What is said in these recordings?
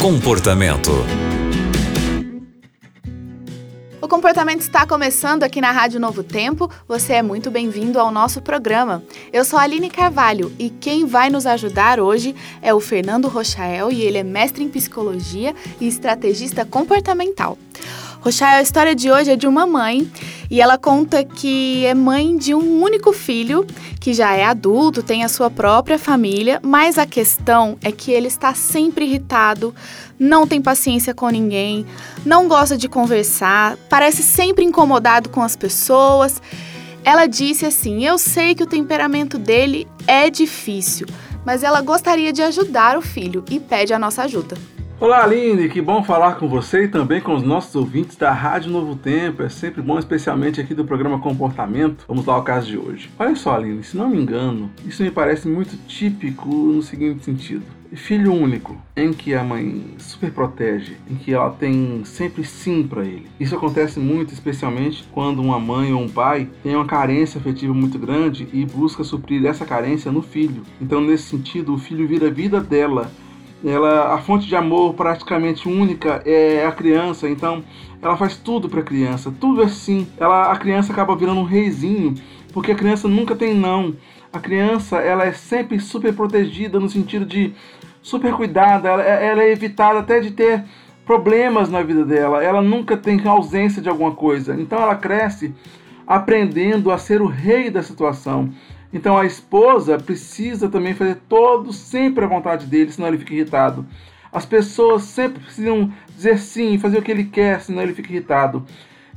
Comportamento. O comportamento está começando aqui na Rádio Novo Tempo. Você é muito bem-vindo ao nosso programa. Eu sou Aline Carvalho e quem vai nos ajudar hoje é o Fernando Rochael e ele é mestre em psicologia e estrategista comportamental. Rochael, a história de hoje é de uma mãe e ela conta que é mãe de um único filho que já é adulto, tem a sua própria família, mas a questão é que ele está sempre irritado, não tem paciência com ninguém, não gosta de conversar, parece sempre incomodado com as pessoas. Ela disse assim: Eu sei que o temperamento dele é difícil, mas ela gostaria de ajudar o filho e pede a nossa ajuda. Olá, Aline, que bom falar com você e também com os nossos ouvintes da Rádio Novo Tempo. É sempre bom, especialmente aqui do programa Comportamento. Vamos lá ao caso de hoje. Olha só, Aline, se não me engano, isso me parece muito típico no seguinte sentido. Filho único, em que a mãe super protege, em que ela tem sempre sim para ele. Isso acontece muito, especialmente quando uma mãe ou um pai tem uma carência afetiva muito grande e busca suprir essa carência no filho. Então, nesse sentido, o filho vira a vida dela ela a fonte de amor praticamente única é a criança, então ela faz tudo para a criança, tudo assim. Ela a criança acaba virando um reizinho, porque a criança nunca tem não. A criança, ela é sempre super protegida no sentido de super cuidada, ela, ela é evitada até de ter problemas na vida dela. Ela nunca tem ausência de alguma coisa. Então ela cresce aprendendo a ser o rei da situação. Então a esposa precisa também fazer todo sempre a vontade dele, senão ele fica irritado. As pessoas sempre precisam dizer sim, fazer o que ele quer, senão ele fica irritado.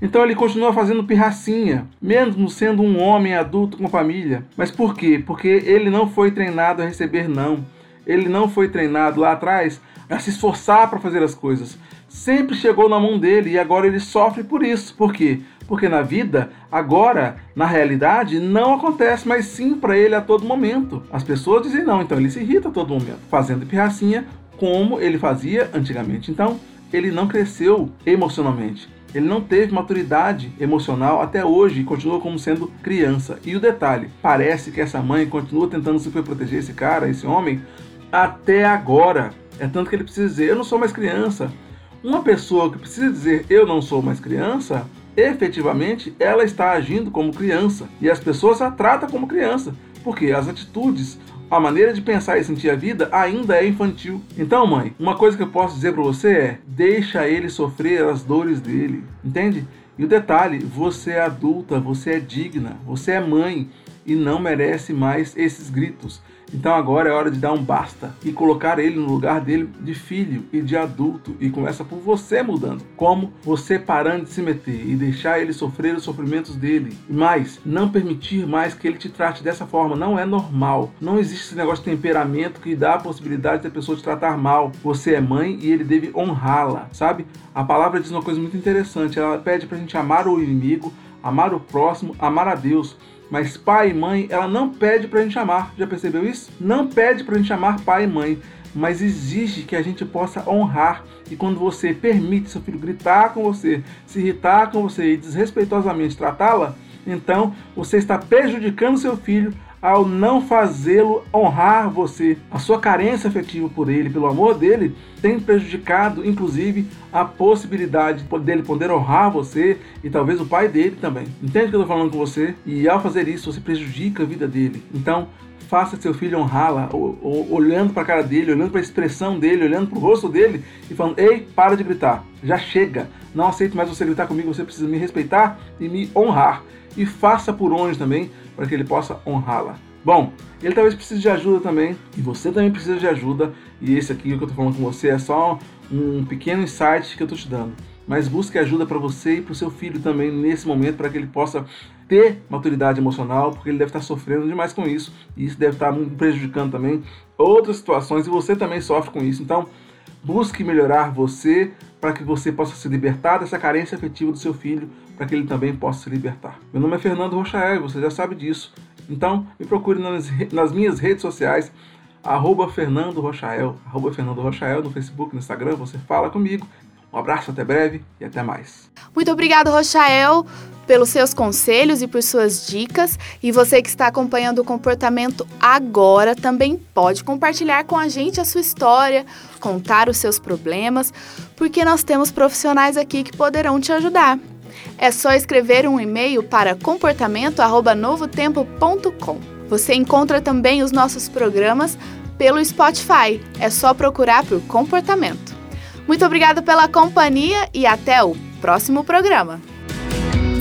Então ele continua fazendo pirracinha, mesmo sendo um homem adulto com família. Mas por quê? Porque ele não foi treinado a receber não. Ele não foi treinado lá atrás a se esforçar para fazer as coisas. Sempre chegou na mão dele e agora ele sofre por isso. Por quê? Porque na vida, agora, na realidade, não acontece mais sim para ele a todo momento. As pessoas dizem não, então ele se irrita a todo momento, fazendo pirracinha como ele fazia antigamente. Então, ele não cresceu emocionalmente. Ele não teve maturidade emocional até hoje e continua como sendo criança. E o detalhe, parece que essa mãe continua tentando super proteger esse cara, esse homem, até agora. É tanto que ele precisa dizer: Eu não sou mais criança. Uma pessoa que precisa dizer Eu não sou mais criança efetivamente ela está agindo como criança e as pessoas a tratam como criança, porque as atitudes, a maneira de pensar e sentir a vida ainda é infantil. Então, mãe, uma coisa que eu posso dizer para você é: deixa ele sofrer as dores dele, entende? E o detalhe, você é adulta, você é digna, você é mãe e não merece mais esses gritos. Então agora é hora de dar um basta e colocar ele no lugar dele de filho e de adulto e começa por você mudando. Como você parando de se meter e deixar ele sofrer os sofrimentos dele. Mais, não permitir mais que ele te trate dessa forma não é normal. Não existe esse negócio de temperamento que dá a possibilidade da pessoa te tratar mal. Você é mãe e ele deve honrá-la, sabe? A palavra diz uma coisa muito interessante. Ela pede pra gente amar o inimigo, amar o próximo, amar a Deus. Mas pai e mãe, ela não pede para a gente amar. Já percebeu isso? Não pede para a gente amar pai e mãe, mas exige que a gente possa honrar. E quando você permite seu filho gritar com você, se irritar com você e desrespeitosamente tratá-la, então você está prejudicando seu filho ao não fazê-lo honrar você. A sua carência afetiva por ele, pelo amor dele, tem prejudicado, inclusive, a possibilidade dele poder honrar você e talvez o pai dele também. Entende o que eu estou falando com você? E ao fazer isso, você prejudica a vida dele. Então, faça seu filho honrá-la, olhando para a cara dele, olhando para a expressão dele, olhando para o rosto dele e falando: Ei, para de gritar, já chega, não aceito mais você gritar comigo, você precisa me respeitar e me honrar. E faça por onde também, para que ele possa honrá-la. Bom, ele talvez precise de ajuda também, e você também precisa de ajuda, e esse aqui que eu estou falando com você é só um pequeno insight que eu estou te dando. Mas busque ajuda para você e para o seu filho também nesse momento, para que ele possa ter maturidade emocional, porque ele deve estar sofrendo demais com isso, e isso deve estar prejudicando também outras situações, e você também sofre com isso. Então, busque melhorar você para que você possa se libertar dessa carência afetiva do seu filho, para que ele também possa se libertar. Meu nome é Fernando Rochael, você já sabe disso. Então, me procure nas, nas minhas redes sociais, arroba Fernando Rochael, arroba Fernando Rochael no Facebook, no Instagram, você fala comigo Um abraço, até breve e até mais. Muito obrigado, Rochael pelos seus conselhos e por suas dicas. E você que está acompanhando o comportamento agora também pode compartilhar com a gente a sua história, contar os seus problemas, porque nós temos profissionais aqui que poderão te ajudar. É só escrever um e-mail para comportamento@novotempo.com. Você encontra também os nossos programas pelo Spotify. É só procurar por comportamento. Muito obrigada pela companhia e até o próximo programa.